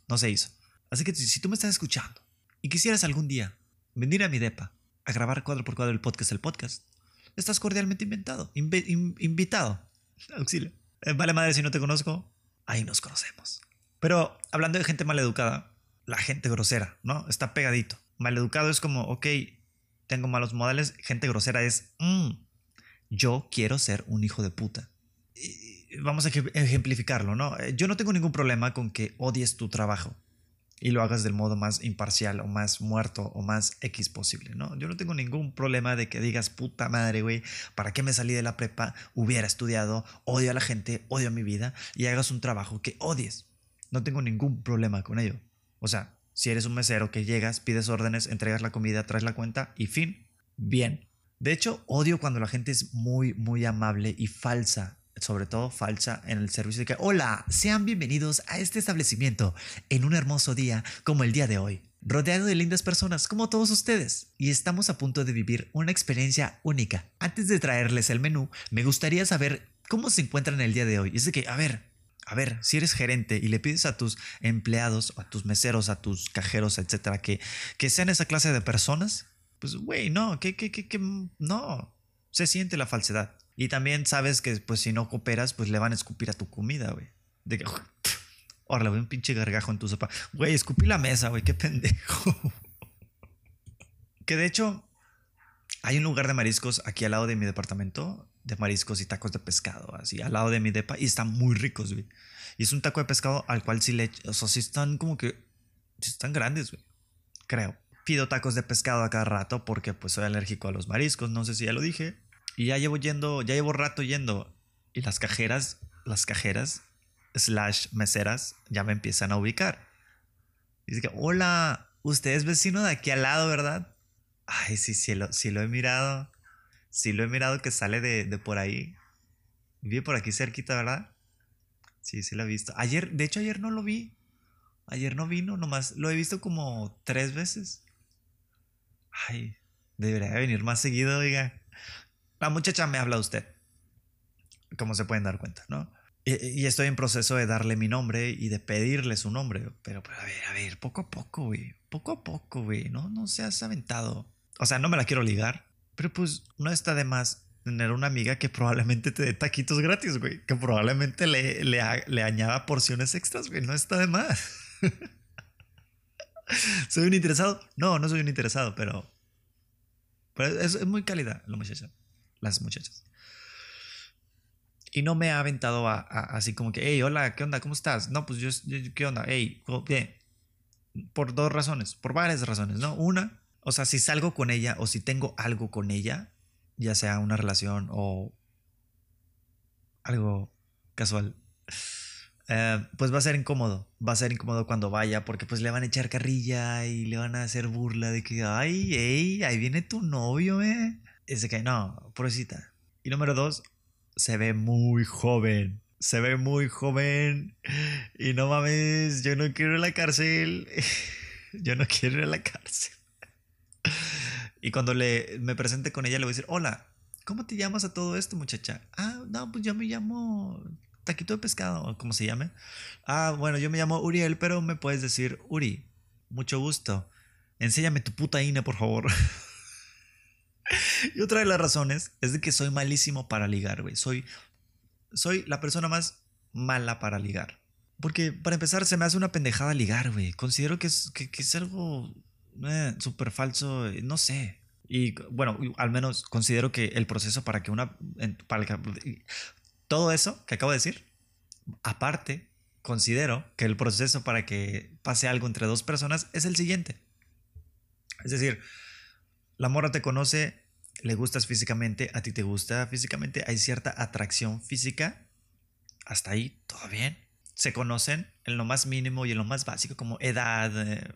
no se hizo. Así que si tú me estás escuchando y quisieras algún día venir a mi depa a grabar cuadro por cuadro el podcast, el podcast, estás cordialmente inventado, invitado. Auxilio. Eh, vale madre si no te conozco, ahí nos conocemos. Pero hablando de gente maleducada, la gente grosera, ¿no? Está pegadito. Maleducado es como, ok, tengo malos modales. Gente grosera es, mm, yo quiero ser un hijo de puta. vamos a ejemplificarlo, ¿no? Eh, yo no tengo ningún problema con que odies tu trabajo y lo hagas del modo más imparcial o más muerto o más X posible, ¿no? Yo no tengo ningún problema de que digas, puta madre, güey, ¿para qué me salí de la prepa? Hubiera estudiado, odio a la gente, odio a mi vida y hagas un trabajo que odies. No tengo ningún problema con ello. O sea, si eres un mesero que llegas, pides órdenes, entregas la comida, traes la cuenta y fin, bien. De hecho, odio cuando la gente es muy, muy amable y falsa sobre todo falsa en el servicio de que, hola, sean bienvenidos a este establecimiento en un hermoso día como el día de hoy, rodeado de lindas personas como todos ustedes, y estamos a punto de vivir una experiencia única. Antes de traerles el menú, me gustaría saber cómo se encuentran el día de hoy. Es de que, a ver, a ver, si eres gerente y le pides a tus empleados, a tus meseros, a tus cajeros, etcétera, que, que sean esa clase de personas, pues, güey, no, que, que, que, que, no, se siente la falsedad. Y también sabes que pues si no cooperas, pues le van a escupir a tu comida, güey. De que, <laughs> ahora le voy un pinche gargajo en tu sopa. Güey, escupí la mesa, güey, qué pendejo. <laughs> que de hecho, hay un lugar de mariscos aquí al lado de mi departamento, de mariscos y tacos de pescado, así, al lado de mi depa, y están muy ricos, güey. Y es un taco de pescado al cual sí le, o sea, sí están como que, sí están grandes, güey. Creo. Pido tacos de pescado a cada rato porque pues soy alérgico a los mariscos, no sé si ya lo dije. Y ya llevo yendo, ya llevo rato yendo. Y las cajeras, las cajeras, slash meseras, ya me empiezan a ubicar. Dice que, hola, usted es vecino de aquí al lado, ¿verdad? Ay, sí, sí lo, sí lo he mirado. Sí lo he mirado que sale de, de por ahí. Vive por aquí cerquita, ¿verdad? Sí, sí lo he visto. Ayer, de hecho, ayer no lo vi. Ayer no vino, nomás lo he visto como tres veces. Ay, debería venir más seguido, oiga. La muchacha me habla de usted, como se pueden dar cuenta, ¿no? Y, estoy en proceso de darle mi nombre y de pedirle su nombre. Pero, pero a ver, a ver, poco a poco, güey. Poco a poco, güey. No, no seas aventado. O sea, no me la quiero ligar. Pero pues no está de más tener una amiga que probablemente te dé taquitos gratis, güey. Que probablemente le, le, le añada porciones extras, güey. No está de más. <laughs> ¿Soy un interesado? No, no soy un interesado, pero... Pero es, es muy cálida la muchacha las muchachas. Y no me ha aventado a, así como que, hey, hola, ¿qué onda? ¿Cómo estás? No, pues yo, ¿qué onda? Hey, bien. Por dos razones, por varias razones, ¿no? Una, o sea, si salgo con ella o si tengo algo con ella, ya sea una relación o algo casual, eh, pues va a ser incómodo. Va a ser incómodo cuando vaya porque pues le van a echar carrilla y le van a hacer burla de que, ay, hey, ahí viene tu novio, eh. Es que no, pobrecita. Y número dos, se ve muy joven. Se ve muy joven. Y no mames, yo no quiero ir a la cárcel. <laughs> yo no quiero ir a la cárcel. y cuando le, me presente con ella, le voy a decir, hola, ¿cómo te llamas a todo esto, muchacha? Ah, no, pues yo me llamo Taquito de Pescado, o como se llame. Ah, bueno, yo me llamo Uriel, pero me puedes decir Uri. Mucho gusto. Enséñame tu puta INE, por favor. <laughs> <laughs> y otra de las razones es de que soy malísimo para ligar, güey. Soy, soy la persona más mala para ligar. Porque para empezar se me hace una pendejada ligar, güey. Considero que es, que, es algo eh, súper falso, no sé. Y bueno, al menos considero que el proceso para que una... Para que, todo eso que acabo de decir, aparte, considero que el proceso para que pase algo entre dos personas es el siguiente. Es decir, la morra te conoce, le gustas físicamente, a ti te gusta físicamente, hay cierta atracción física. Hasta ahí, todo bien. Se conocen en lo más mínimo y en lo más básico, como edad, eh,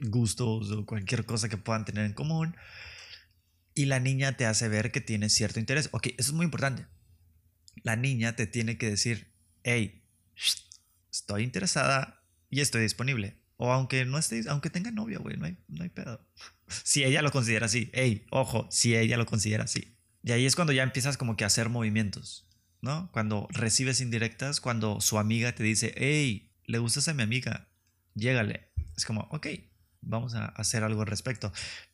gustos o cualquier cosa que puedan tener en común. y la niña te hace ver que tiene cierto interés. Ok, eso es muy importante. La niña te tiene que decir, hey, estoy interesada y estoy disponible. O aunque no estés, aunque tenga novia, güey, no hay, no hay pedo. Si ella lo considera así, hey, ojo, si ella lo considera así. Y ahí es cuando ya empiezas como que a hacer movimientos, ¿no? Cuando recibes indirectas, cuando su amiga te dice, hey, le gustas a mi amiga, llégale. Es como, ok, vamos a hacer algo al respecto.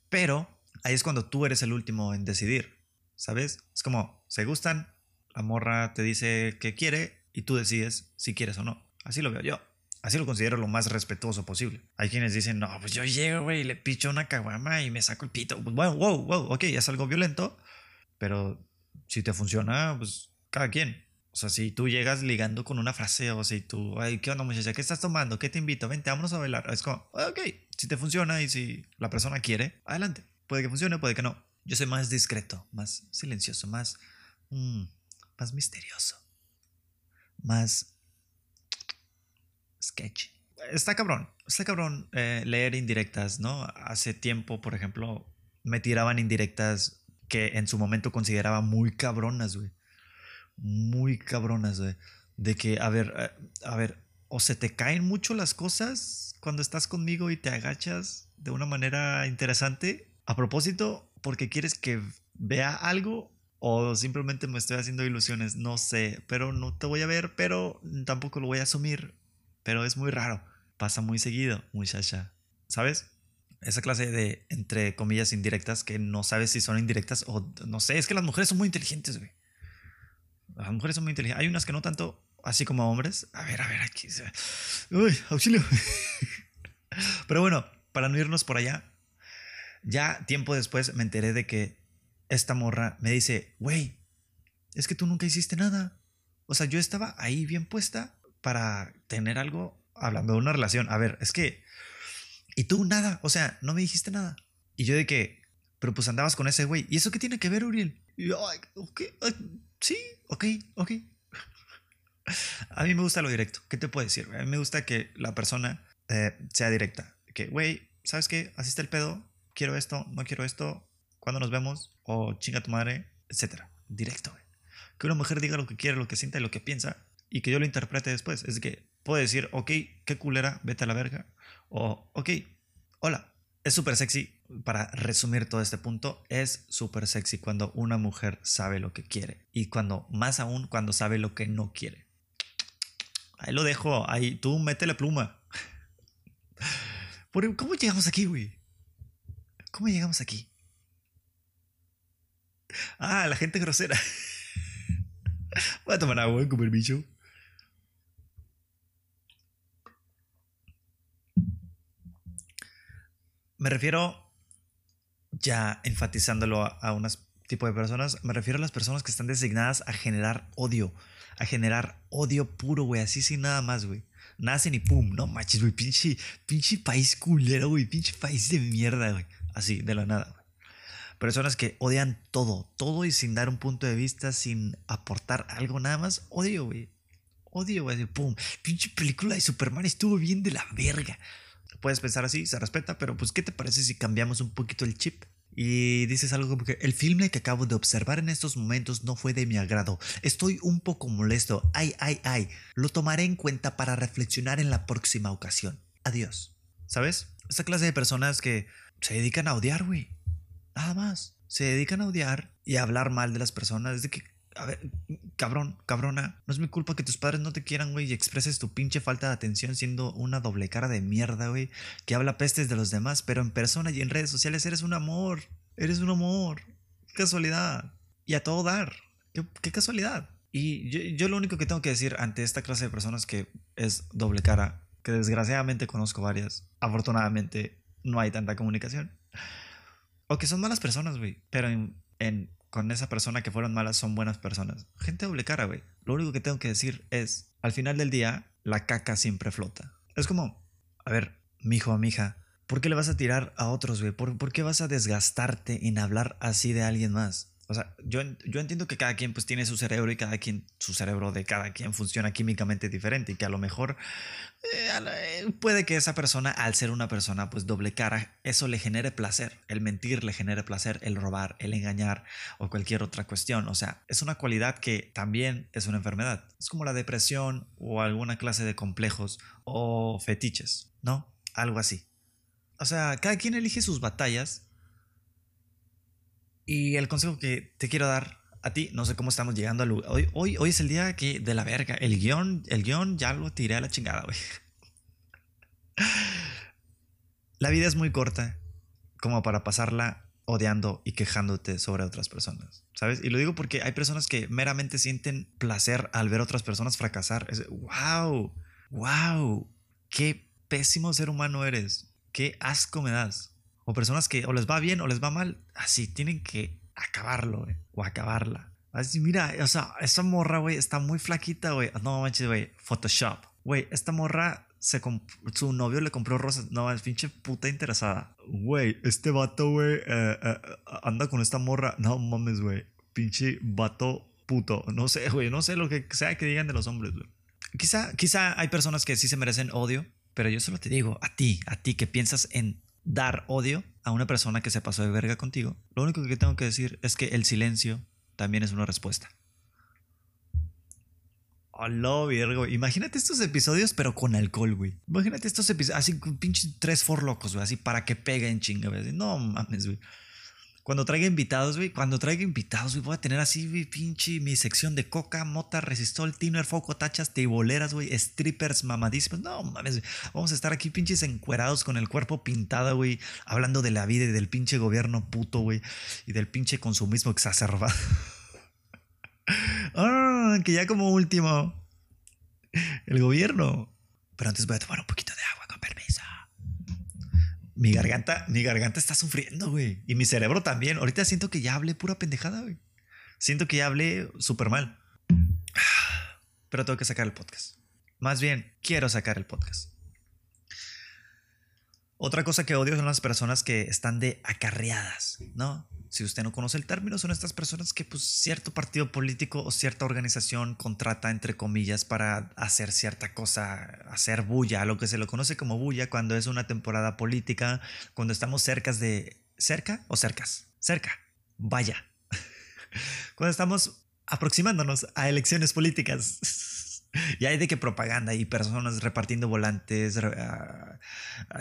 Pero ahí es cuando tú eres el último en decidir, ¿sabes? Es como, se gustan, la morra te dice que quiere y tú decides si quieres o no. Así lo veo yo. Así lo considero lo más respetuoso posible. Hay quienes dicen, no, pues yo llego, güey, y le picho una caguama y me saco el pito. Pues, bueno, wow, wow, ok, es algo violento, pero si te funciona, pues cada quien. O sea, si tú llegas ligando con una frase o si tú, ay, ¿qué onda muchacha? ¿Qué estás tomando? ¿Qué te invito? Vente, vámonos a bailar. Es como, ah, ok, si te funciona y si la persona quiere, adelante. Puede que funcione, puede que no. Yo soy más discreto, más silencioso, más, mm, más misterioso, más sketch. Está cabrón, está cabrón eh, leer indirectas, ¿no? Hace tiempo, por ejemplo, me tiraban indirectas que en su momento consideraba muy cabronas, güey. Muy cabronas, güey. De que, a ver, eh, a ver, o se te caen mucho las cosas cuando estás conmigo y te agachas de una manera interesante. A propósito, porque quieres que vea algo o simplemente me estoy haciendo ilusiones, no sé, pero no te voy a ver, pero tampoco lo voy a asumir pero es muy raro. Pasa muy seguido, muchacha. ¿Sabes? Esa clase de, entre comillas, indirectas que no sabes si son indirectas o no sé. Es que las mujeres son muy inteligentes, güey. Las mujeres son muy inteligentes. Hay unas que no tanto, así como hombres. A ver, a ver, aquí. Uy, auxilio. <laughs> Pero bueno, para no irnos por allá, ya tiempo después me enteré de que esta morra me dice, güey, es que tú nunca hiciste nada. O sea, yo estaba ahí bien puesta para tener algo hablando de una relación. A ver, es que... Y tú nada, o sea, no me dijiste nada. Y yo de que, pero pues andabas con ese güey. ¿Y eso qué tiene que ver, Uriel? Y yo, ok, sí, ok, ok. <laughs> A mí me gusta lo directo. ¿Qué te puedo decir? A mí me gusta que la persona eh, sea directa. Que, güey, ¿sabes qué? Así está el pedo. Quiero esto, no quiero esto. ¿Cuándo nos vemos? O chinga tu madre, etcétera. Directo, güey. Que una mujer diga lo que quiere, lo que siente y lo que piensa y que yo lo interprete después. Es que puedo decir, ok, qué culera, vete a la verga. O, ok, hola. Es súper sexy, para resumir todo este punto, es súper sexy cuando una mujer sabe lo que quiere. Y cuando, más aún, cuando sabe lo que no quiere. Ahí lo dejo, ahí, tú mete la pluma. ¿Cómo llegamos aquí, güey? ¿Cómo llegamos aquí? Ah, la gente grosera. <laughs> Voy a tomar agua, comer bicho. Me refiero, ya enfatizándolo a, un tipo de personas, me refiero a las personas que están designadas a generar odio, a generar odio puro, güey, así sin nada más, güey. Nacen y pum, no manches, güey, pinche, pinche país culero, güey, pinche país de mierda, güey. Así, de la nada, güey. Personas que odian todo, todo y sin dar un punto de vista, sin aportar algo nada más, odio, güey. Odio, güey, pum. Pinche película de Superman estuvo bien de la verga puedes pensar así, se respeta, pero pues ¿qué te parece si cambiamos un poquito el chip? Y dices algo como que el filme que acabo de observar en estos momentos no fue de mi agrado. Estoy un poco molesto. Ay, ay, ay. Lo tomaré en cuenta para reflexionar en la próxima ocasión. Adiós. ¿Sabes? Esta clase de personas que se dedican a odiar, güey. Nada más. Se dedican a odiar y a hablar mal de las personas. de que a ver, cabrón, cabrona, no es mi culpa que tus padres no te quieran, güey, y expreses tu pinche falta de atención siendo una doble cara de mierda, güey, que habla pestes de los demás, pero en persona y en redes sociales eres un amor, eres un amor. Casualidad. Y a todo dar. Qué, casualidad. Y yo, yo, lo único que tengo que decir ante esta clase de personas que es doble cara, que desgraciadamente conozco varias, afortunadamente no hay tanta comunicación, o que son malas personas, güey, pero en con esa persona que fueron malas son buenas personas. Gente doble cara, güey. Lo único que tengo que decir es, al final del día, la caca siempre flota. Es como, a ver, mijo o mija, ¿por qué le vas a tirar a otros, güey? ¿Por, qué vas a desgastarte en hablar así de alguien más? Yo, yo entiendo que cada quien pues tiene su cerebro y cada quien, su cerebro de cada quien funciona químicamente diferente y que a lo mejor eh, eh, puede que esa persona, al ser una persona pues doble cara, eso le genere placer. El mentir le genere placer, el robar, el engañar o cualquier otra cuestión. O sea, es una cualidad que también es una enfermedad. Es como la depresión o alguna clase de complejos o fetiches, ¿no? Algo así. O sea, cada quien elige sus batallas y el consejo que te quiero dar a ti, no sé cómo estamos llegando al. Hoy, hoy, hoy es el día que de la verga. El guion, el guion ya lo tiré a la chingada, güey. <laughs> La vida es muy corta como para pasarla odiando y quejándote sobre otras personas, ¿sabes? Y lo digo porque hay personas que meramente sienten placer al ver otras personas fracasar. Es, wow, wow, qué pésimo ser humano eres, qué asco me das. O personas que o les va bien o les va mal, así tienen que acabarlo, güey, o acabarla. Así, mira, o sea, esta morra, güey, está muy flaquita, güey. No manches, güey, Photoshop. Güey, esta morra, se su novio le compró rosas. No, es pinche puta interesada. Güey, este vato, güey, eh, eh, anda con esta morra. No mames, güey. Pinche vato puto. No sé, güey, no sé lo que sea que digan de los hombres, güey. Quizá, quizá hay personas que sí se merecen odio, pero yo solo te digo, a ti, a ti que piensas en dar odio a una persona que se pasó de verga contigo, lo único que tengo que decir es que el silencio también es una respuesta. Hola, Virgo. Imagínate estos episodios, pero con alcohol, güey. Imagínate estos episodios, así, pinches tres for locos, güey, así para que peguen chinga, güey. No mames, güey. Cuando traiga invitados, güey, cuando traiga invitados, güey, voy a tener así, güey, pinche mi sección de coca, mota, resistol, tiner, foco, tachas, teiboleras, güey, strippers mamadísimos. No mames, vamos a estar aquí pinches encuerados con el cuerpo pintado, güey, hablando de la vida y del pinche gobierno puto, güey, y del pinche consumismo exacerbado. <laughs> ah, que ya como último, el gobierno. Pero antes voy a tomar un poquito de agua, con permiso mi garganta, mi garganta está sufriendo, güey. Y mi cerebro también. Ahorita siento que ya hablé pura pendejada, güey. Siento que ya hablé súper mal. <sighs> Pero tengo que sacar el podcast. Más bien, quiero sacar el podcast. Otra cosa que odio son las personas que están de acarreadas, ¿no? Si usted no conoce el término, son estas personas que pues cierto partido político o cierta organización contrata entre comillas para hacer cierta cosa, hacer bulla, lo que se lo conoce como bulla cuando es una temporada política, cuando estamos cerca de cerca o cercas, cerca, vaya. <laughs> cuando estamos aproximándonos a elecciones políticas. <laughs> <laughs> Y hay de que propaganda y personas repartiendo volantes, ah,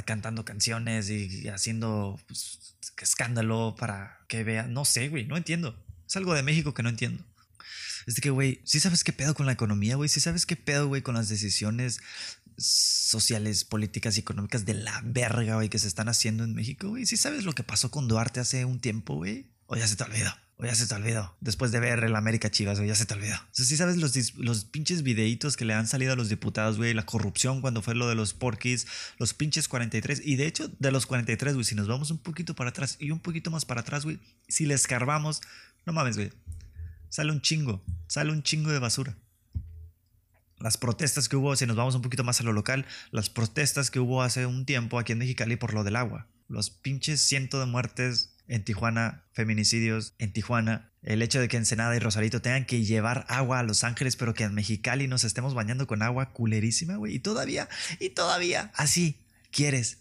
cantando canciones y, haciendo pues, escándalo para que vean. No sé, güey, no entiendo. Es algo de México que no entiendo. Es de que, güey, sí sabes qué pedo con la economía, güey. Sí sabes qué pedo, güey, con las decisiones sociales, políticas y económicas de la verga, güey, que se están haciendo en México, güey. Sí sabes lo que pasó con Duarte hace un tiempo, güey. O ya se te olvidó. O ya se te olvidó. Después de ver el América Chivas, güey, ya se te olvidó. O sea, sí sabes los, los pinches videitos que le han salido a los diputados, güey. La corrupción cuando fue lo de los porquis. Los pinches 43. Y de hecho, de los 43, güey, si nos vamos un poquito para atrás y un poquito más para atrás, güey. Si le escarbamos, no mames, güey. Sale un chingo. Sale un chingo de basura. Las protestas que hubo, si nos vamos un poquito más a lo local, las protestas que hubo hace un tiempo aquí en Mexicali por lo del agua. Los pinches cientos de muertes en Tijuana, feminicidios en Tijuana, el hecho de que Ensenada y Rosarito tengan que llevar agua a Los Ángeles, pero que en Mexicali nos estemos bañando con agua culerísima, güey. Y todavía, y todavía, así quieres.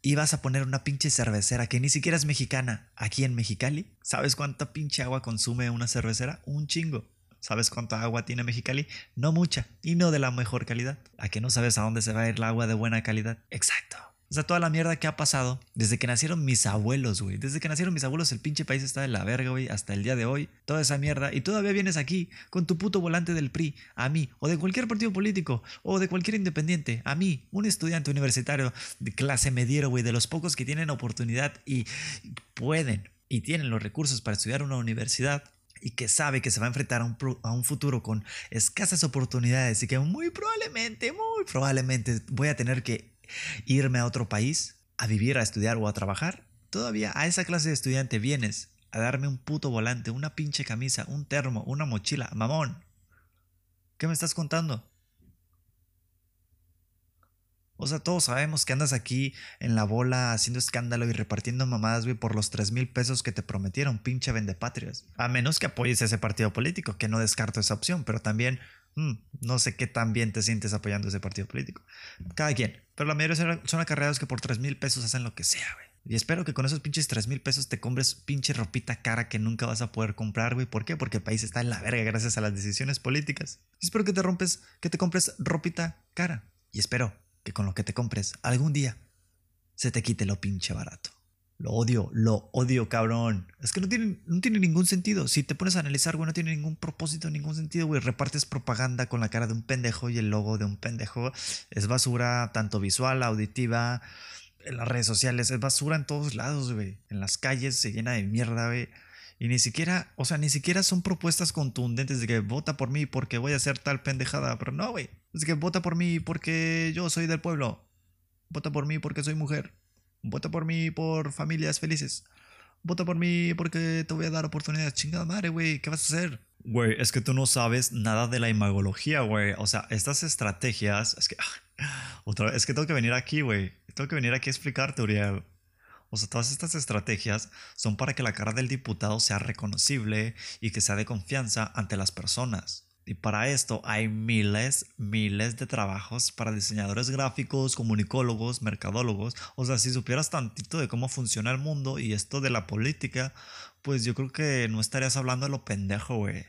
Y vas a poner una pinche cervecera que ni siquiera es mexicana aquí en Mexicali. ¿Sabes cuánta pinche agua consume una cervecera? Un chingo. ¿Sabes cuánta agua tiene Mexicali? No mucha y no de la mejor calidad. ¿A que no sabes a dónde se va a ir el agua de buena calidad? Exacto. O sea, toda la mierda que ha pasado desde que nacieron mis abuelos, güey. Desde que nacieron mis abuelos, el pinche país está de la verga, güey, hasta el día de hoy. Toda esa mierda. Y todavía vienes aquí con tu puto volante del PRI, a mí, o de cualquier partido político, o de cualquier independiente, a mí, un estudiante universitario de clase mediero, güey, de los pocos que tienen oportunidad y pueden y tienen los recursos para estudiar una universidad y que sabe que se va a enfrentar a un, a un, futuro con escasas oportunidades y que muy probablemente, muy probablemente voy a tener que irme a otro país a vivir, a estudiar o a trabajar, todavía a esa clase de estudiante vienes a darme un puto volante, una pinche camisa, un termo, una mochila, mamón. ¿Qué me estás contando? O sea, todos sabemos que andas aquí en la bola haciendo escándalo y repartiendo mamadas, güey, por los 3 mil pesos que te prometieron, pinche vendepatrias. A menos que apoyes a ese partido político, que no descarto esa opción, pero también mm, no sé qué tan bien te sientes apoyando ese partido político. Cada quien. Pero la mayoría son, acarreados que por 3 mil pesos hacen lo que sea, güey. Y espero que con esos pinches 3 mil pesos te compres pinche ropita cara que nunca vas a poder comprar, güey. ¿Por qué? Porque el país está en la verga gracias a las decisiones políticas. Y espero que te rompes, que te compres ropita cara. Y espero que con lo que te compres algún día se te quite lo pinche barato. Lo odio, lo odio, cabrón. Es que no tiene, no tiene ningún sentido. Si te pones a analizar, güey, no tiene ningún propósito, ningún sentido, güey. Repartes propaganda con la cara de un pendejo y el logo de un pendejo. Es basura tanto visual, auditiva, en las redes sociales. Es basura en todos lados, güey. En las calles se llena de mierda, güey. Y ni siquiera, o sea, ni siquiera son propuestas contundentes de que vota por mí porque voy a hacer tal pendejada. Pero no, güey. Es que vota por mí porque yo soy del pueblo. Vota por mí porque soy mujer. Vota por mí por familias felices. Vota por mí porque te voy a dar oportunidades. Chingada madre, güey. ¿Qué vas a hacer? Güey, es que tú no sabes nada de la imagología, güey. O sea, estas estrategias. Es que. <sighs> Otra vez, es que tengo que venir aquí, güey. Tengo que venir aquí a explicarte, Uriel. O sea, todas estas estrategias son para que la cara del diputado sea reconocible y que sea de confianza ante las personas. Y para esto hay miles, miles de trabajos para diseñadores gráficos, comunicólogos, mercadólogos. O sea, si supieras tantito de cómo funciona el mundo y esto de la política, pues yo creo que no estarías hablando de lo pendejo, güey.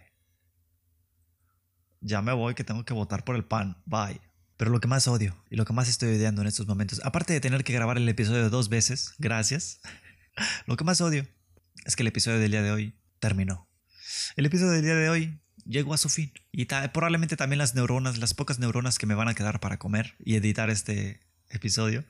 Ya me voy que tengo que votar por el pan. Bye. Pero lo que más odio y lo que más estoy odiando en estos momentos, aparte de tener que grabar el episodio dos veces, gracias, <laughs> lo que más odio es que el episodio del día de hoy terminó. El episodio del día de hoy llegó a su fin. Y probablemente también las neuronas, las pocas neuronas que me van a quedar para comer y editar este episodio.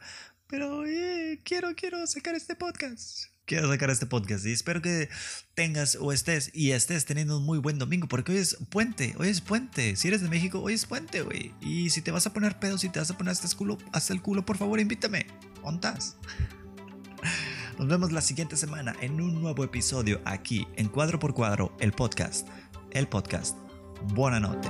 Pero eh, quiero, quiero sacar este podcast. Quiero sacar este podcast y espero que tengas o estés y estés teniendo un muy buen domingo porque hoy es puente, hoy es puente. Si eres de México, hoy es puente, güey. Y si te vas a poner pedo, si te vas a poner hasta el culo, hasta el culo, por favor, invítame. ¿Ontas? Nos vemos la siguiente semana en un nuevo episodio aquí en Cuadro por Cuadro, el podcast el podcast. Buonanotte.